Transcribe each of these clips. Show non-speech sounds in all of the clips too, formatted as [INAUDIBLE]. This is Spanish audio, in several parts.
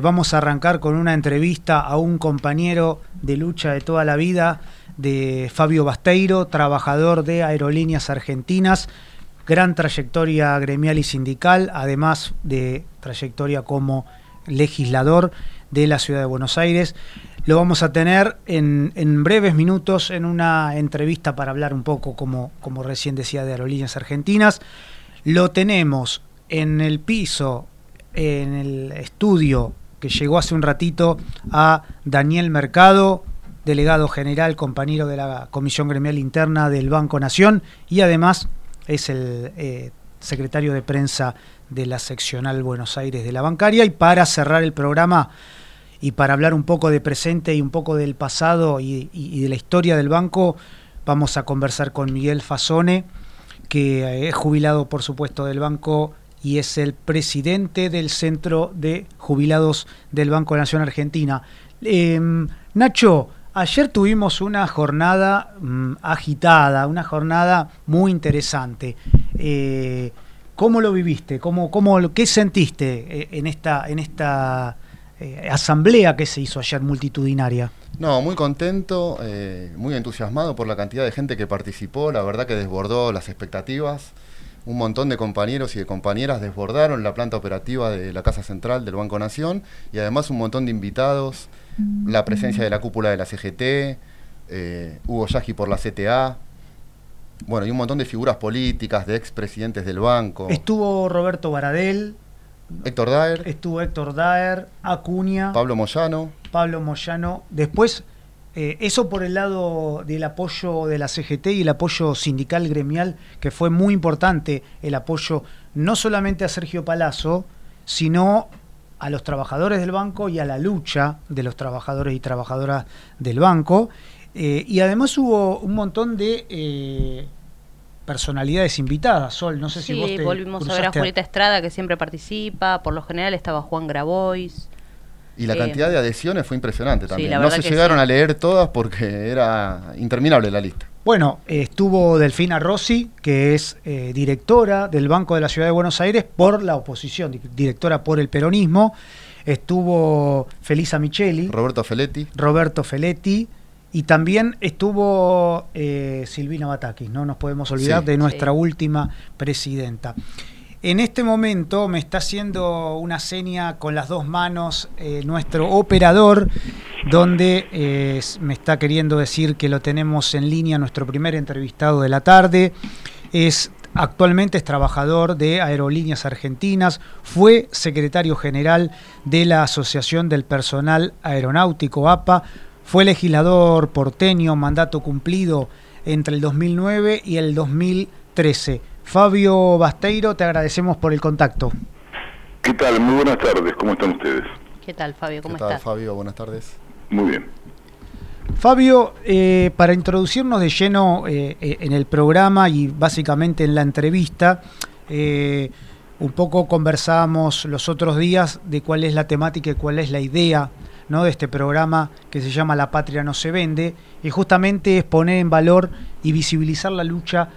Vamos a arrancar con una entrevista a un compañero de lucha de toda la vida, de Fabio Basteiro, trabajador de Aerolíneas Argentinas, gran trayectoria gremial y sindical, además de trayectoria como legislador de la ciudad de Buenos Aires. Lo vamos a tener en, breves minutos en una entrevista para hablar un poco, como, como recién decía, de Aerolíneas Argentinas. Lo tenemos en el piso, en el estudio que llegó hace un ratito a Daniel Mercado, delegado general, compañero de la Comisión Gremial Interna del Banco Nación y además es el eh, secretario de prensa de la seccional Buenos Aires de la bancaria. Y para cerrar el programa y para hablar un poco de presente y un poco del pasado y, y de la historia del banco, vamos a conversar con Miguel Fasone, que es jubilado por supuesto del banco y es el presidente del Centro de Jubilados del Banco de Nación Argentina. Em, Nacho, ayer tuvimos una jornada mm, agitada, una jornada muy interesante. Eh, ¿Cómo lo viviste? ¿Cómo, cómo, ¿Qué sentiste eh, en esta, en esta eh, asamblea que se hizo ayer multitudinaria? No, muy contento, muy entusiasmado por la cantidad de gente que participó, la verdad que desbordó las expectativas un montón de compañeros y de compañeras desbordaron la planta operativa de la Casa Central del Banco Nación y además un montón de invitados, la presencia de la cúpula de la CGT, eh, Hugo Yagi por la CTA, bueno, y un montón de figuras políticas, de expresidentes del banco. Estuvo Roberto Baradel. Héctor Daer. Estuvo Héctor Daer, Acuña. Pablo Moyano. Pablo Moyano. Después eh, eso por el lado del apoyo de la CGT y el apoyo sindical gremial, que fue muy importante, el apoyo no solamente a Sergio Palazzo, sino a los trabajadores del banco y a la lucha de los trabajadores y trabajadoras del banco. Eh, y además hubo un montón de eh, personalidades invitadas. Sol, no sé si vos te volvimos a ver a Julieta Estrada, que siempre participa. Por lo general estaba Juan Grabois. Y la cantidad de adhesiones fue impresionante también. no se llegaron a leer todas porque era interminable la lista. Bueno, estuvo Delfina Rossi, que es eh, directora del Banco de la Ciudad de Buenos Aires por la oposición, directora por el peronismo. Estuvo Felisa Micheli. Roberto Feletti. Roberto Feletti. Y también estuvo eh, Silvina Batakis, no nos podemos olvidar de nuestra última presidenta. En este momento me está haciendo una seña con las dos manos eh, nuestro operador, donde eh, me está queriendo decir que lo tenemos en línea, nuestro primer entrevistado de la tarde. Es actualmente es trabajador de Aerolíneas Argentinas, fue secretario general de la Asociación del Personal Aeronáutico APA, fue legislador porteño, mandato cumplido entre el 2009 y el 2013 Fabio Basteiro, te agradecemos por el contacto. ¿Qué tal? Muy buenas tardes, ¿cómo están ustedes? ¿Qué tal, Fabio? ¿Cómo ¿Qué tal, Fabio? Buenas tardes. Muy bien. Fabio, eh, para introducirnos de lleno eh, eh, en el programa y básicamente en la entrevista, un poco conversábamos los otros días de cuál es la temática y cuál es la idea ¿no? de este programa que se llama La Patria no se vende, y justamente es poner en valor y visibilizar la lucha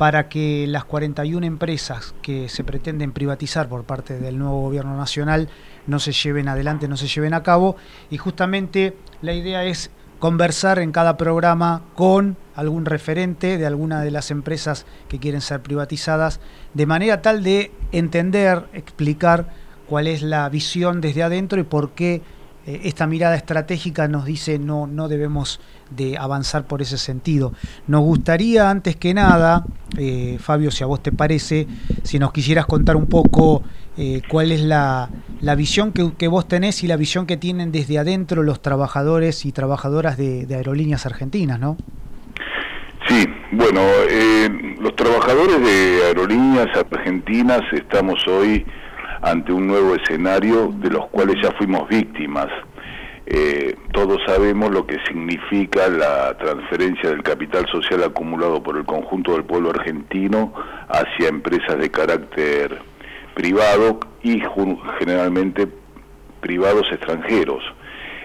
para que las 41 empresas que se pretenden privatizar por parte del nuevo gobierno nacional no se lleven adelante, no se lleven a cabo. Y justamente la idea es conversar en cada programa con algún referente de alguna de las empresas que quieren ser privatizadas, de manera tal de entender, explicar cuál es la visión desde adentro y por qué eh, esta mirada estratégica nos dice no, no debemos de avanzar por ese sentido. Nos gustaría, antes que nada, eh, Fabio, si a vos te parece, si nos quisieras contar un poco eh, cuál es la, la visión que, que, vos tenés y la visión que tienen desde adentro los trabajadores y trabajadoras de, aerolíneas argentinas, ¿no? Sí, bueno, los trabajadores de aerolíneas argentinas estamos hoy ante un nuevo escenario de los cuales ya fuimos víctimas. Eh, todos sabemos lo que significa la transferencia del capital social acumulado por el conjunto del pueblo argentino hacia empresas de carácter privado y generalmente privados extranjeros.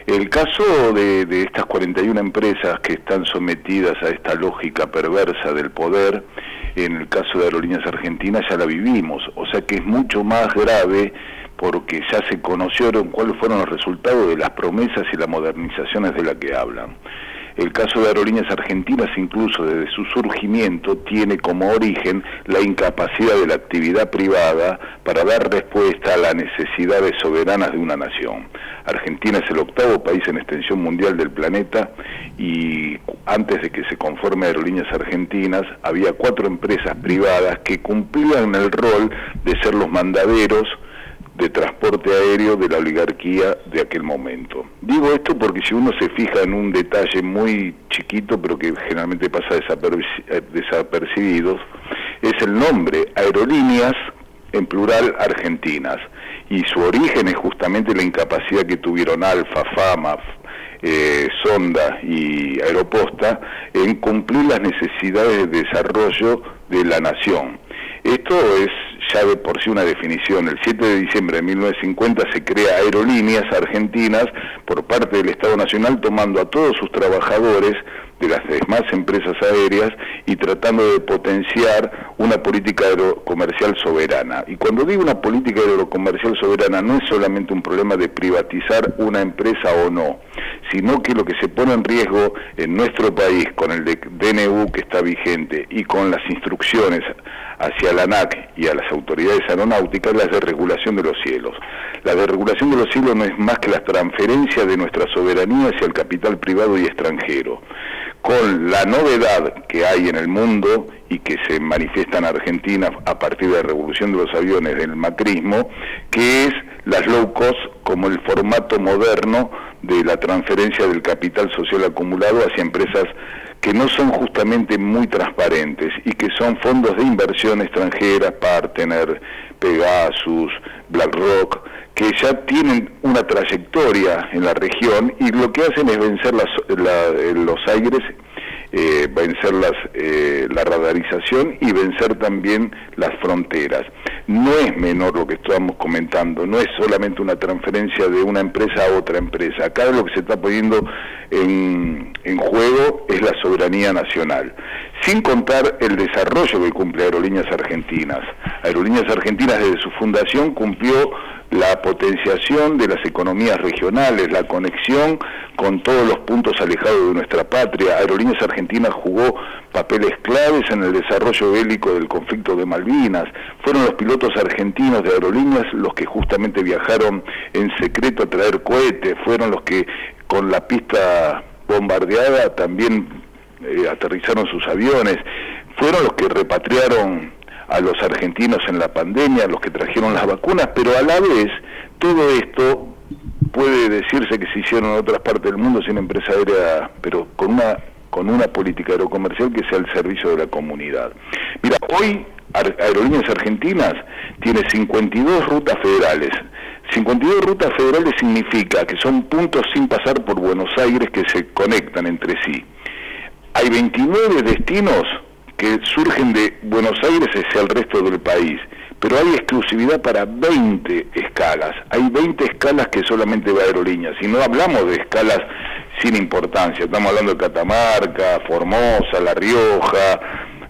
El caso de, de, estas 41 empresas que están sometidas a esta lógica perversa del poder en el caso de Aerolíneas Argentinas ya la vivimos, o sea que es mucho más grave porque ya se conocieron cuáles fueron los resultados de las promesas y las modernizaciones de las que hablan. El caso de Aerolíneas Argentinas, incluso desde su surgimiento, tiene como origen la incapacidad de la actividad privada para dar respuesta a las necesidades soberanas de una nación. Argentina es el octavo país en extensión mundial del planeta y antes de que se conforme Aerolíneas Argentinas había cuatro empresas privadas que cumplían el rol de ser los mandaderos de transporte aéreo de la oligarquía de aquel momento. Digo esto porque si uno se fija en un detalle muy chiquito, pero que generalmente pasa eh, desapercibido, es el nombre, Aerolíneas, en plural, argentinas. Y su origen es justamente la incapacidad que tuvieron Alfa, Fama, eh, Sonda y Aeroposta en cumplir las necesidades de desarrollo de la nación. Esto es ya de por sí una definición. El 7 de diciembre de 1950 se crea Aerolíneas Argentinas por parte del Estado Nacional tomando a todos sus trabajadores de las demás empresas aéreas y tratando de potenciar una política aerocomercial soberana. Y cuando digo una política aerocomercial soberana no es solamente un problema de privatizar una empresa o no, sino que lo que se pone en riesgo en nuestro país con el DNU que está vigente y con las instrucciones hacia la ANAC y a las autoridades aeronáuticas la desregulación de los cielos. La desregulación de los cielos no es más que la transferencia de nuestra soberanía hacia el capital privado y extranjero, con la novedad que hay en el mundo y que se manifiesta en Argentina a partir de la revolución de los aviones del macrismo, que es las low cost como el formato moderno de la transferencia del capital social acumulado hacia empresas que no son justamente muy transparentes y que son fondos de inversión extranjera, Partner, Pegasus, BlackRock, que ya tienen una trayectoria en la región y lo que hacen es vencer los aires eh, vencer las, eh, la radarización y vencer también las fronteras. No es menor lo que estamos comentando, no es solamente una transferencia de una empresa a otra empresa. Acá lo que se está poniendo en, en juego es la soberanía nacional, sin contar el desarrollo que cumple Aerolíneas Argentinas. Aerolíneas Argentinas desde su fundación cumplió la potenciación de las economías regionales, la conexión con todos los puntos alejados de nuestra patria. Aerolíneas Argentinas jugó papeles claves en el desarrollo bélico del conflicto de Malvinas. Fueron los pilotos argentinos de aerolíneas los que justamente viajaron en secreto a traer cohetes, fueron los que con la pista bombardeada también eh, aterrizaron sus aviones, fueron los que repatriaron a los argentinos en la pandemia, los que trajeron las vacunas, pero a la vez todo esto puede decirse que se hicieron en otras partes del mundo sin empresa aérea, pero con una con una política aerocomercial que sea al servicio de la comunidad. Mira, hoy Aerolíneas Argentinas tiene 52 rutas federales. 52 rutas federales significa que son puntos sin pasar por Buenos Aires que se conectan entre sí. Hay 29 destinos que surgen de Buenos Aires hacia el resto del país, pero hay exclusividad para 20 escalas. Hay 20 escalas que solamente va aerolíneas, y no hablamos de escalas sin importancia, estamos hablando de Catamarca, Formosa, La Rioja,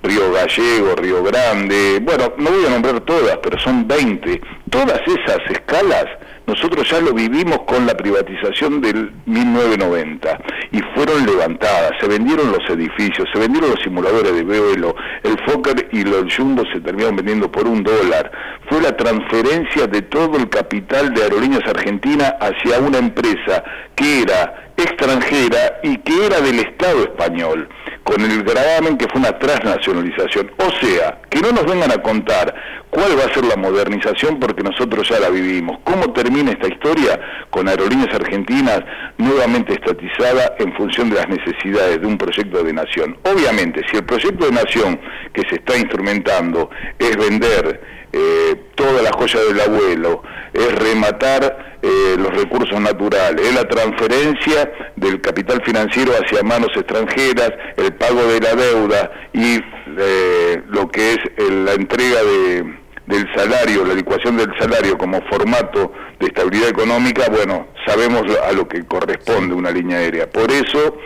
Río Gallego, Río Grande, bueno, no voy a nombrar todas, pero son 20. Todas esas escalas nosotros ya lo vivimos con la privatización del 1990 y fueron levantadas, se vendieron los edificios, se vendieron los simuladores de vuelo, el Fokker y los Jumbo se terminaron vendiendo por un dólar. Fue la transferencia de todo el capital de Aerolíneas Argentina hacia una empresa que era extranjera y que era del Estado español con el gravamen que fue una transnacionalización. O sea, que no nos vengan a contar cuál va a ser la modernización porque nosotros ya la vivimos. ¿Cómo termina esta historia? Con aerolíneas argentinas nuevamente estatizada en función de las necesidades de un proyecto de nación. Obviamente, si el proyecto de nación que se está instrumentando es vender eh, toda la joya del abuelo, es rematar eh, los recursos naturales, es la transferencia del capital financiero hacia manos extranjeras, el pago de la deuda y eh, lo que es la entrega del salario, la licuación del salario como formato de estabilidad económica, bueno, sabemos a lo que corresponde una línea aérea. Por eso,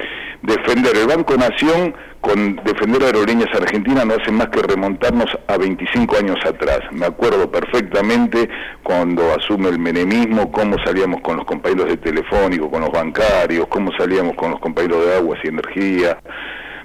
defender el Banco Nación con defender aerolíneas argentinas no hacen más que remontarnos a 25 años atrás. Me acuerdo perfectamente cuando asume el menemismo, cómo salíamos con los compañeros de telefónico, con los bancarios, cómo salíamos con los compañeros de aguas y energía.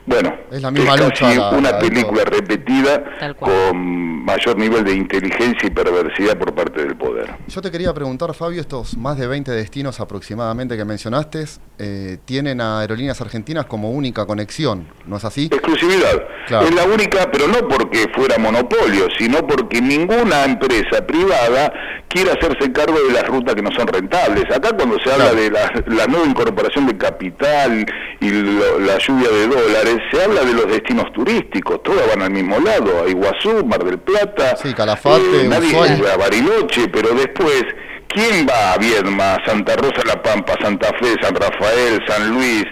Bueno, es, la misma casi una película repetida con mayor nivel de inteligencia y perversidad por parte del poder. Yo te quería preguntar, Fabio, estos más de 20 destinos aproximadamente que mencionaste, eh, tienen a Aerolíneas Argentinas como única conexión, ¿no es así? Exclusividad. Es la única, pero no porque fuera monopolio, sino porque ninguna empresa privada quiere hacerse cargo de las rutas que no son rentables. Acá cuando se habla de la, nueva incorporación de capital y la lluvia de dólares, se habla de los destinos turísticos, todos van al mismo lado, a Iguazú, Mar del Plata, sí, Calafate, eh, nadie a Bariloche, pero después, ¿quién va a Viedma, Santa Rosa La Pampa, Santa Fe, San Rafael, San Luis,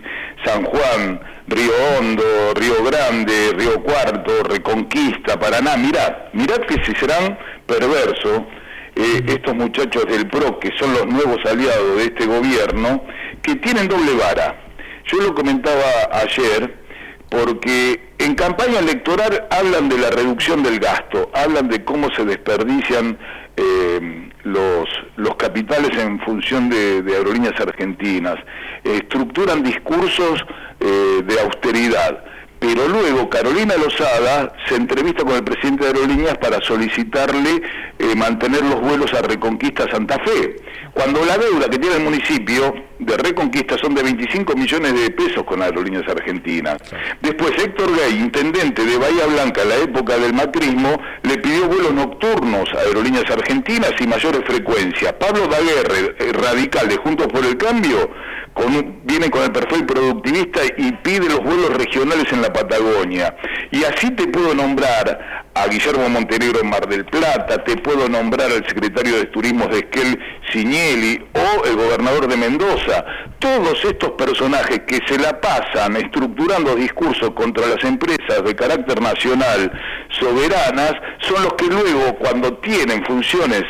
San Juan, Río Hondo, Río Grande, Río Cuarto, Reconquista, Paraná? Mirá, mirá que si serán perversos eh, estos muchachos del PRO, que son los nuevos aliados de este gobierno, que tienen doble vara. Yo lo comentaba ayer, porque en campaña electoral hablan de la reducción del gasto, hablan de cómo se desperdician eh, los, los capitales en función de, aerolíneas argentinas, estructuran discursos eh, de austeridad pero luego Carolina Lozada se entrevista con el presidente de Aerolíneas para solicitarle eh, mantener los vuelos a Reconquista Santa Fe, cuando la deuda que tiene el municipio de Reconquista son de 25 millones de pesos con Aerolíneas Argentinas. Después Héctor Gay, intendente de Bahía Blanca en la época del macrismo, le pidió vuelos nocturnos a Aerolíneas Argentinas y mayores frecuencias. Pablo Daguerre, eh, radical de Juntos por el Cambio, viene con el perfil productivista y pide los vuelos regionales en la Patagonia. Y así te puedo nombrar a Guillermo Montenegro en Mar del Plata, te puedo nombrar al secretario de Turismo de Esquel Cignelli o el gobernador de Mendoza. Todos estos personajes que se la pasan estructurando discursos contra las empresas de carácter nacional soberanas son los que luego cuando tienen funciones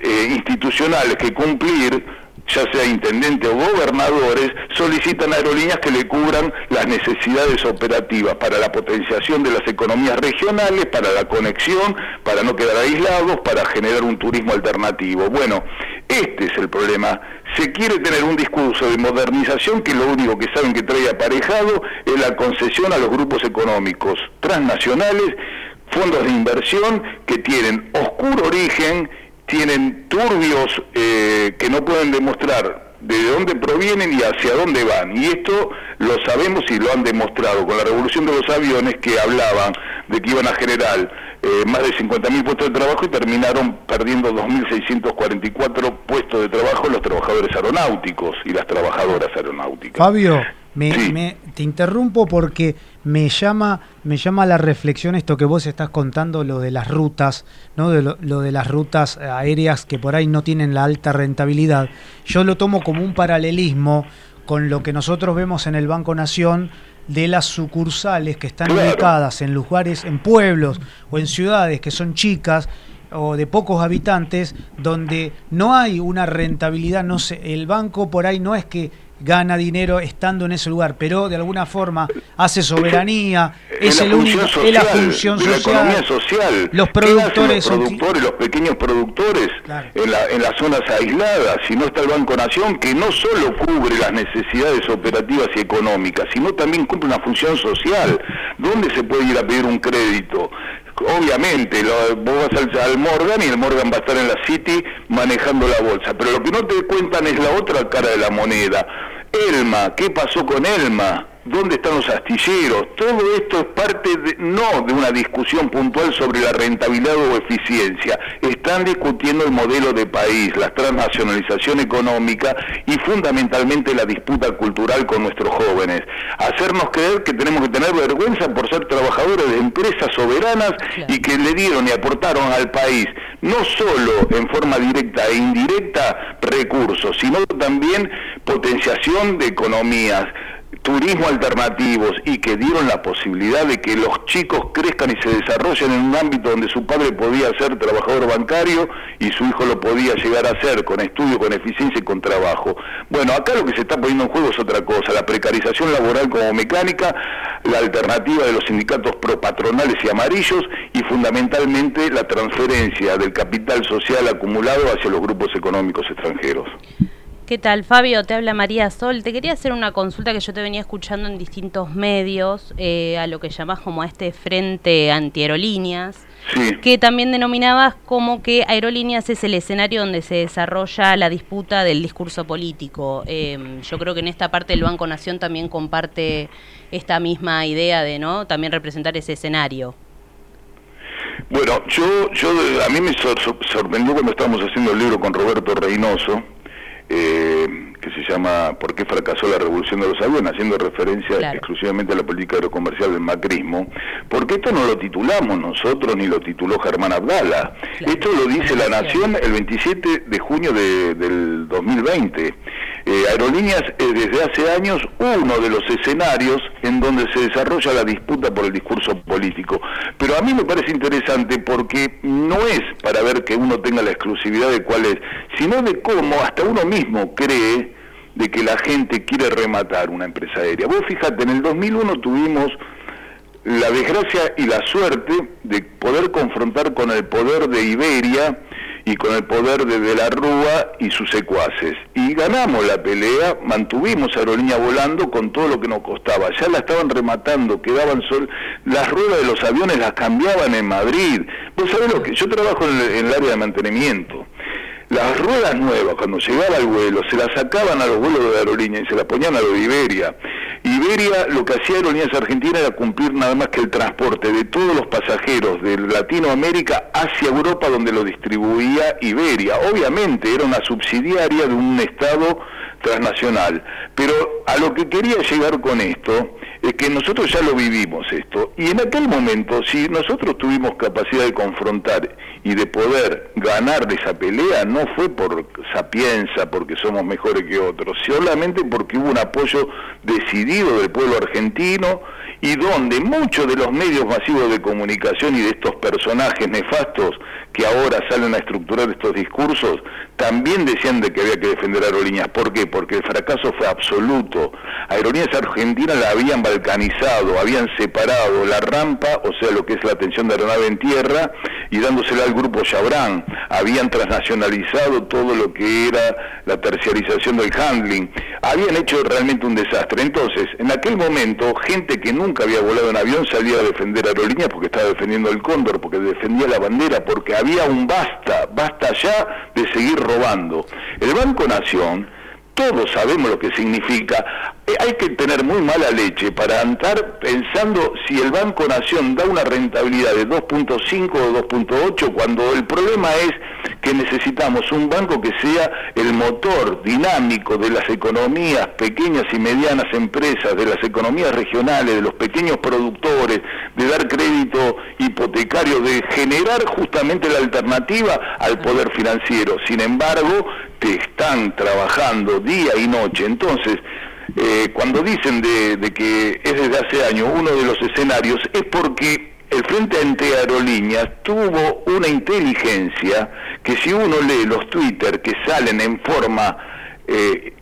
eh, institucionales que cumplir ya sea intendente o gobernadores, solicitan aerolíneas que le cubran las necesidades operativas para la potenciación de las economías regionales, para la conexión, para no quedar aislados, para generar un turismo alternativo. Bueno, este es el problema. Se quiere tener un discurso de modernización que lo único que saben que trae aparejado es la concesión a los grupos económicos transnacionales, fondos de inversión que tienen oscuro origen tienen turbios eh, que no pueden demostrar de dónde provienen y hacia dónde van. Y esto lo sabemos y lo han demostrado con la revolución de los aviones que hablaban de que iban a generar eh, más de 50.000 puestos de trabajo y terminaron perdiendo 2.644 puestos de trabajo los trabajadores aeronáuticos y las trabajadoras aeronáuticas. Fabio, me, te interrumpo porque me llama, me llama la reflexión esto que vos estás contando, lo de las rutas, ¿no? De lo, de las rutas aéreas que por ahí no tienen la alta rentabilidad. Yo lo tomo como un paralelismo con lo que nosotros vemos en el Banco Nación de las sucursales que están ubicadas en lugares, en pueblos o en ciudades que son chicas o de pocos habitantes, donde no hay una rentabilidad, no sé, el banco por ahí no es que gana dinero estando en ese lugar, pero de alguna forma hace soberanía, es, el único, es la función social, social. Los productores, los productores, los pequeños productores en, la, en las zonas aisladas, si no está el Banco Nación, que no solo cubre las necesidades operativas y económicas, sino también cumple una función social. ¿Dónde se puede ir a pedir un crédito? obviamente, lo, vos vas al, al, Morgan y el Morgan va a estar en la City manejando la bolsa, pero lo que no te cuentan es la otra cara de la moneda. Elma, ¿qué pasó con Elma? ¿Dónde están los astilleros? Todo esto es parte de, no de una discusión puntual sobre la rentabilidad o eficiencia. Están discutiendo el modelo de país, la transnacionalización económica y fundamentalmente la disputa cultural con nuestros jóvenes. Hacernos creer que tenemos que tener vergüenza por ser trabajadores de empresas soberanas y que le dieron y aportaron al país no solo en forma directa e indirecta recursos, sino también potenciación de economías turismo alternativos y que dieron la posibilidad de que los chicos crezcan y se desarrollen en un ámbito donde su padre podía ser trabajador bancario y su hijo lo podía llegar a ser con estudio, con eficiencia y con trabajo. Bueno, acá lo que se está poniendo en juego es otra cosa, la precarización laboral como mecánica la alternativa de los sindicatos propatronales y amarillos y fundamentalmente la transferencia del capital social acumulado hacia los grupos económicos extranjeros. ¿Qué tal, Fabio? Te habla María Sol. Te quería hacer una consulta que yo te venía escuchando en distintos medios, eh, a lo que llamás como a este frente antiaerolíneas, Sí. que también denominabas como que aerolíneas es el escenario donde se desarrolla la disputa del discurso político. Eh, yo creo que en esta parte el Banco Nación también comparte esta misma idea de no también representar ese escenario. Bueno, yo, yo a mí me sor- sorprendió cuando estábamos haciendo el libro con Roberto Reynoso, eh, que se llama ¿Por qué fracasó la revolución de los aviones? haciendo referencia Claro. exclusivamente a la política aerocomercial del macrismo, porque esto no lo titulamos nosotros ni lo tituló Germán Abdala. Claro. Esto lo dice La Nación el 27 de junio de- del 2020. Eh, Aerolíneas es desde hace años uno de los escenarios en donde se desarrolla la disputa por el discurso político. Pero a mí me parece interesante porque no es para ver que uno tenga la exclusividad de cuál es, sino de cómo hasta uno mismo cree de que la gente quiere rematar una empresa aérea. Vos fíjate, en el 2001 tuvimos la desgracia y la suerte de poder confrontar con el poder de Iberia y con el poder de De la Rúa y sus secuaces. Y ganamos la pelea, mantuvimos Aerolínea volando con todo lo que nos costaba. Ya la estaban rematando, quedaban sol... Las ruedas de los aviones las cambiaban en Madrid. Vos sabés lo que... Yo trabajo en el, en el área de mantenimiento. Las ruedas nuevas, cuando llegaba el vuelo, se las sacaban a los vuelos de aerolínea y se las ponían a los de Iberia. Iberia, lo que hacía Aerolíneas Argentina era cumplir nada más que el transporte de todos los pasajeros de Latinoamérica hacia Europa, donde lo distribuía Iberia. Obviamente era una subsidiaria de un Estado transnacional. Pero a lo que quería llegar con esto es que nosotros ya lo vivimos esto. Y en aquel momento, si nosotros tuvimos capacidad de confrontar y de poder ganar de esa pelea, no fue por sapienza, porque somos mejores que otros, solamente porque hubo un apoyo decidido del pueblo argentino y donde muchos de los medios masivos de comunicación y de estos personajes nefastos que ahora salen a estructurar estos discursos, también decían de que había que defender aerolíneas. ¿Por qué? Porque el fracaso fue absoluto. Aerolíneas Argentinas la habían balcanizado, habían separado la rampa, o sea, lo que es la atención de aeronave en tierra, y dándosela al grupo Chabrán. Habían transnacionalizado todo lo que era la terciarización del handling. Habían hecho realmente un desastre. Entonces, en aquel momento, gente que nunca había volado en avión salía a defender aerolíneas porque estaba defendiendo el cóndor, porque defendía la bandera, porque había un basta, basta ya de seguir robando. El Banco Nación, todos sabemos lo que significa. Eh, hay que tener muy mala leche para andar pensando si el Banco Nación da una rentabilidad de 2.5 o 2.8 cuando el problema es que necesitamos un banco que sea el motor dinámico de las economías pequeñas y medianas empresas, de las economías regionales, de los pequeños productores, de dar crédito hipotecario, de generar justamente la alternativa al poder financiero. Sin embargo, te están trabajando día y noche. Entonces, eh, cuando dicen de, de que es desde hace años uno de los escenarios, es porque el Frente Ante Aerolíneas tuvo una inteligencia que si uno lee los Twitter que salen en forma eh,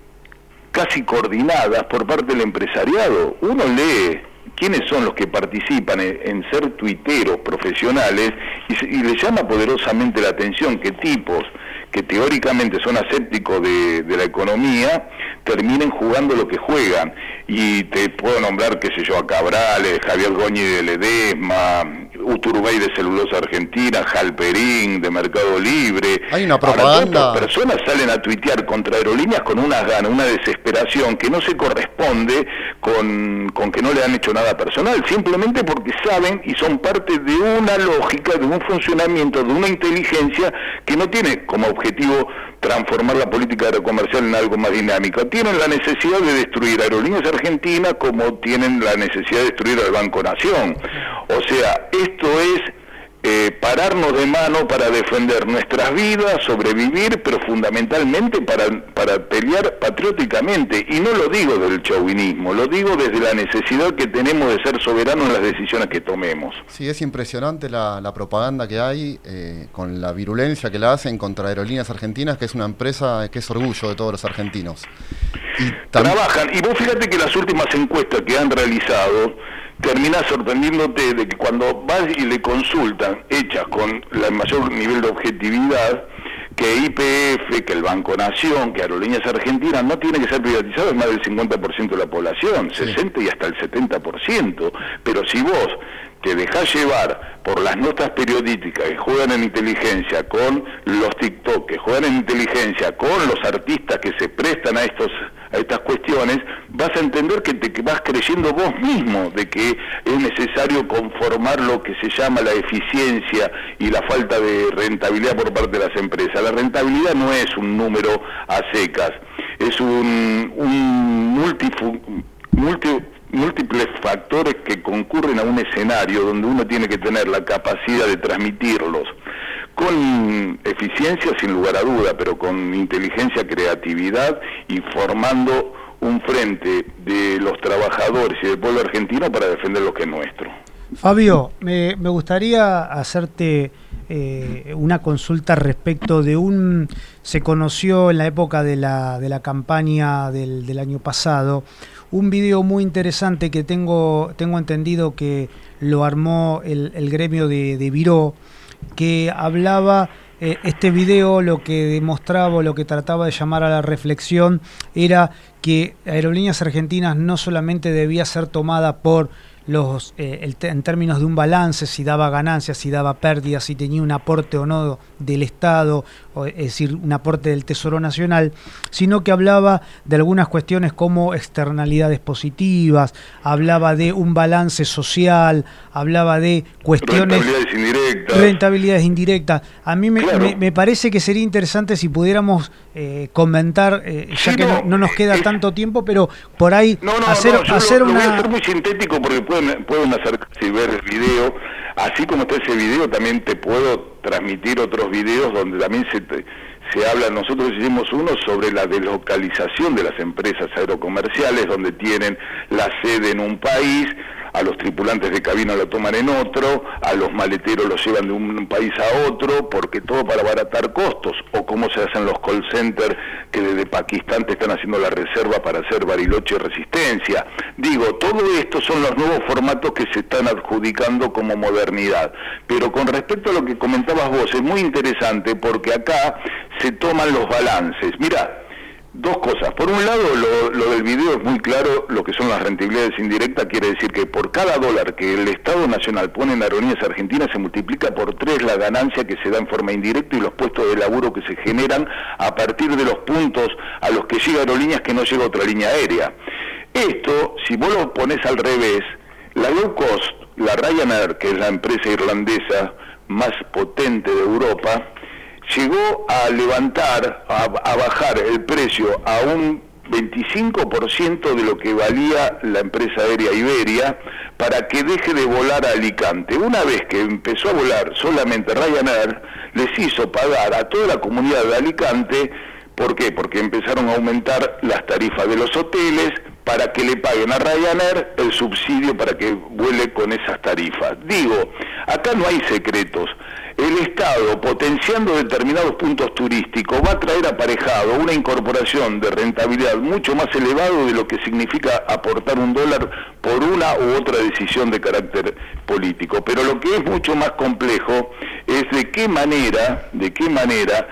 casi coordinadas por parte del empresariado, uno lee quiénes son los que participan en, ser tuiteros profesionales y, y le llama poderosamente la atención que tipos que teóricamente son asépticos de, de la economía terminen jugando lo que juegan. Y te puedo nombrar, qué sé yo, a Cabrales, Javier Goñi de Ledesma, Uturbay de Celulosa Argentina, Jalperín de Mercado Libre. Hay una Ahora, propaganda- estas personas salen a tuitear contra aerolíneas con unas ganas, una desesperación que no se corresponde con, con que no le han hecho nada personal, simplemente porque saben y son parte de una lógica, de un funcionamiento, de una inteligencia que no tiene como objetivo transformar la política aerocomercial en algo más dinámico. Tienen la necesidad de destruir aerolíneas argentinas como tienen la necesidad de destruir al Banco Nación. O sea, esto es eh, pararnos de mano para defender nuestras vidas, sobrevivir, pero fundamentalmente para, para pelear patrióticamente. Y no lo digo del chauvinismo, lo digo desde la necesidad que tenemos de ser soberanos en las decisiones que tomemos. Sí, es impresionante la, la propaganda que hay eh, con la virulencia que la hacen contra Aerolíneas Argentinas, que es una empresa que es orgullo de todos los argentinos. Y Trabajan, y vos fíjate que las últimas encuestas que han realizado, terminás sorprendiéndote de que cuando vas y le consultan, hechas con el mayor nivel de objetividad, que IPF, que el Banco Nación, que Aerolíneas Argentinas no tiene que ser privatizado, es más del 50% de la población, 60 y hasta el 70%. Pero si vos te dejás llevar por las notas periodísticas que juegan en inteligencia con los TikTok, que juegan en inteligencia con los artistas que se prestan a estos a estas cuestiones, vas a entender que te vas creyendo vos mismo de que es necesario conformar lo que se llama la eficiencia y la falta de rentabilidad por parte de las empresas. La rentabilidad no es un número a secas, es un, un multi, múltiples factores que concurren a un escenario donde uno tiene que tener la capacidad de transmitirlos con eficiencia sin lugar a duda, pero con inteligencia, creatividad y formando un frente de los trabajadores y del pueblo argentino para defender lo que es nuestro. Fabio, me, gustaría hacerte eh, una consulta respecto de un, se conoció en la época de la, de la campaña del, del año pasado, un video muy interesante que tengo, tengo entendido que lo armó el, gremio de, de Viró, que hablaba, eh, este video lo que demostraba, lo que trataba de llamar a la reflexión, era que Aerolíneas Argentinas no solamente debía ser tomada por los, eh, en términos de un balance, si daba ganancias, si daba pérdidas, si tenía un aporte o no del Estado, es decir, un aporte del Tesoro Nacional, sino que hablaba de algunas cuestiones como externalidades positivas, hablaba de un balance social, hablaba de cuestiones... Rentabilidades indirectas. Rentabilidades indirectas. A mí me, parece que sería interesante si pudiéramos eh, comentar, eh, ya que no, nos queda tanto tiempo, pero por ahí hacer, hacer una... Voy a ser muy sintético porque pueden, pueden acercarse y ver el video. Así como está ese video, también te puedo transmitir otros videos donde también se, se habla, nosotros hicimos uno sobre la deslocalización de las empresas aerocomerciales, donde tienen la sede en un país, a los tripulantes de cabina lo toman en otro, a los maleteros los llevan de un país a otro, porque todo para abaratar costos, o cómo se hacen los call centers que desde Pakistán te están haciendo la reserva para hacer bariloche y resistencia. Digo, todo esto son los nuevos formatos que se están adjudicando como modernidad. Pero con respecto a lo que comentabas vos, es muy interesante porque acá se toman los balances. Mira, Dos cosas. Por un lado, lo, del video es muy claro, lo que son las rentabilidades indirectas, quiere decir que por cada dólar que el Estado Nacional pone en aerolíneas argentinas se multiplica por tres la ganancia que se da en forma indirecta y los puestos de laburo que se generan a partir de los puntos a los que llega aerolíneas que no llega otra línea aérea. Esto, si vos lo pones al revés, la low cost, la Ryanair, que es la empresa irlandesa más potente de Europa, llegó a levantar, a, bajar el precio a un 25% de lo que valía la empresa aérea Iberia para que deje de volar a Alicante. Una vez que empezó a volar solamente Ryanair, les hizo pagar a toda la comunidad de Alicante, ¿por qué? Porque empezaron a aumentar las tarifas de los hoteles para que le paguen a Ryanair el subsidio para que vuele con esas tarifas. Digo, acá no hay secretos el Estado, potenciando determinados puntos turísticos, va a traer aparejado una incorporación de rentabilidad mucho más elevado de lo que significa aportar un dólar por una u otra decisión de carácter político. Pero lo que es mucho más complejo es de qué manera, de qué manera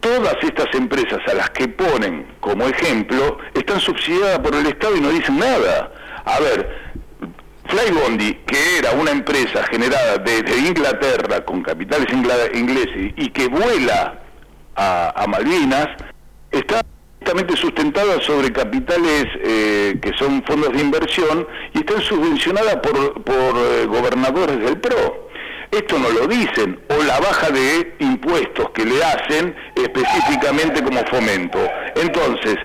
todas estas empresas a las que ponen como ejemplo están subsidiadas por el Estado y no dicen nada. A ver, Flybondi, que era una empresa generada desde Inglaterra con capitales ingleses y que vuela a, Malvinas, está directamente sustentada sobre capitales eh, que son fondos de inversión y están subvencionadas por, eh, gobernadores del PRO. Esto no lo dicen, o la baja de impuestos que le hacen específicamente como fomento. Entonces,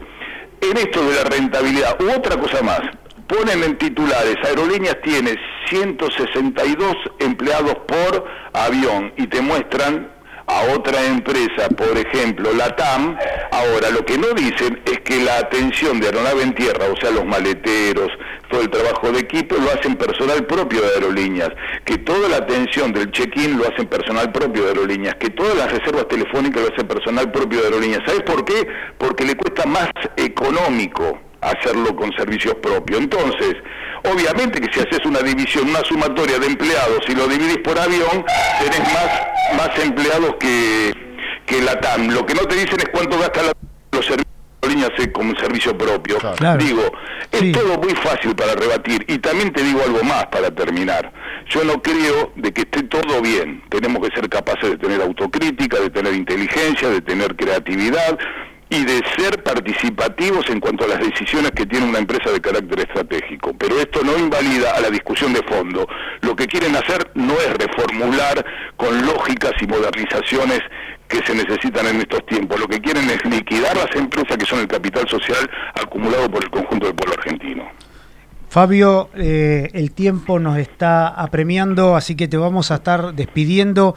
en esto de la rentabilidad, u otra cosa más, ponen en titulares, Aerolíneas tiene 162 empleados por avión y te muestran a otra empresa, por ejemplo, la TAM, ahora lo que no dicen es que la atención de aeronave en tierra, o sea, los maleteros, todo el trabajo de equipo lo hacen personal propio de aerolíneas, que toda la atención del check-in lo hacen personal propio de aerolíneas, que todas las reservas telefónicas lo hacen personal propio de aerolíneas. ¿Sabes por qué? Porque le cuesta más económico hacerlo con servicios propios. Entonces, Obviamente que si haces una división, una sumatoria de empleados y lo dividís por avión, tenés más, más empleados que, que la TAM. Lo que no te dicen es cuánto gasta la, los servicios líneas como un servicio propio. Digo, es todo muy fácil para rebatir. Y también te digo algo más para terminar. Yo no creo de que esté todo bien. Tenemos que ser capaces de tener autocrítica, de tener inteligencia, de tener creatividad, y de ser participativos en cuanto a las decisiones que tiene una empresa de carácter estratégico. Pero esto no invalida a la discusión de fondo. Lo que quieren hacer no es reformular con lógicas y modernizaciones que se necesitan en estos tiempos. Lo que quieren es liquidar las empresas que son el capital social acumulado por el conjunto del pueblo argentino. Fabio, eh, el tiempo nos está apremiando, así que te vamos a estar despidiendo.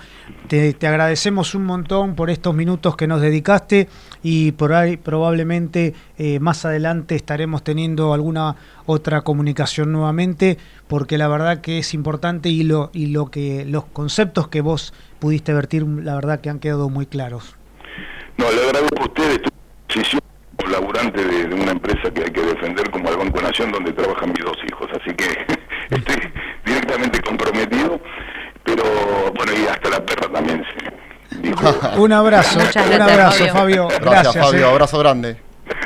Te, agradecemos un montón por estos minutos que nos dedicaste y por ahí probablemente eh, más adelante estaremos teniendo alguna otra comunicación nuevamente, porque la verdad que es importante y lo y lo que los conceptos que vos pudiste vertir, la verdad que han quedado muy claros. No, le agradezco a ustedes laburante de, una empresa que hay que defender como el Banco Nación donde trabajan mis dos hijos, así que [LAUGHS] estoy directamente comprometido, pero bueno, y hasta la perra también [LAUGHS] un abrazo, un abrazo, Fabio. Gracias, Fabio, eh. abrazo grande.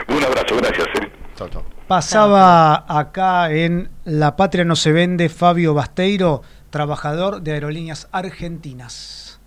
Un abrazo, gracias. Eh. Pasaba acá en La Patria no se vende Fabio Basteiro, trabajador de Aerolíneas Argentinas.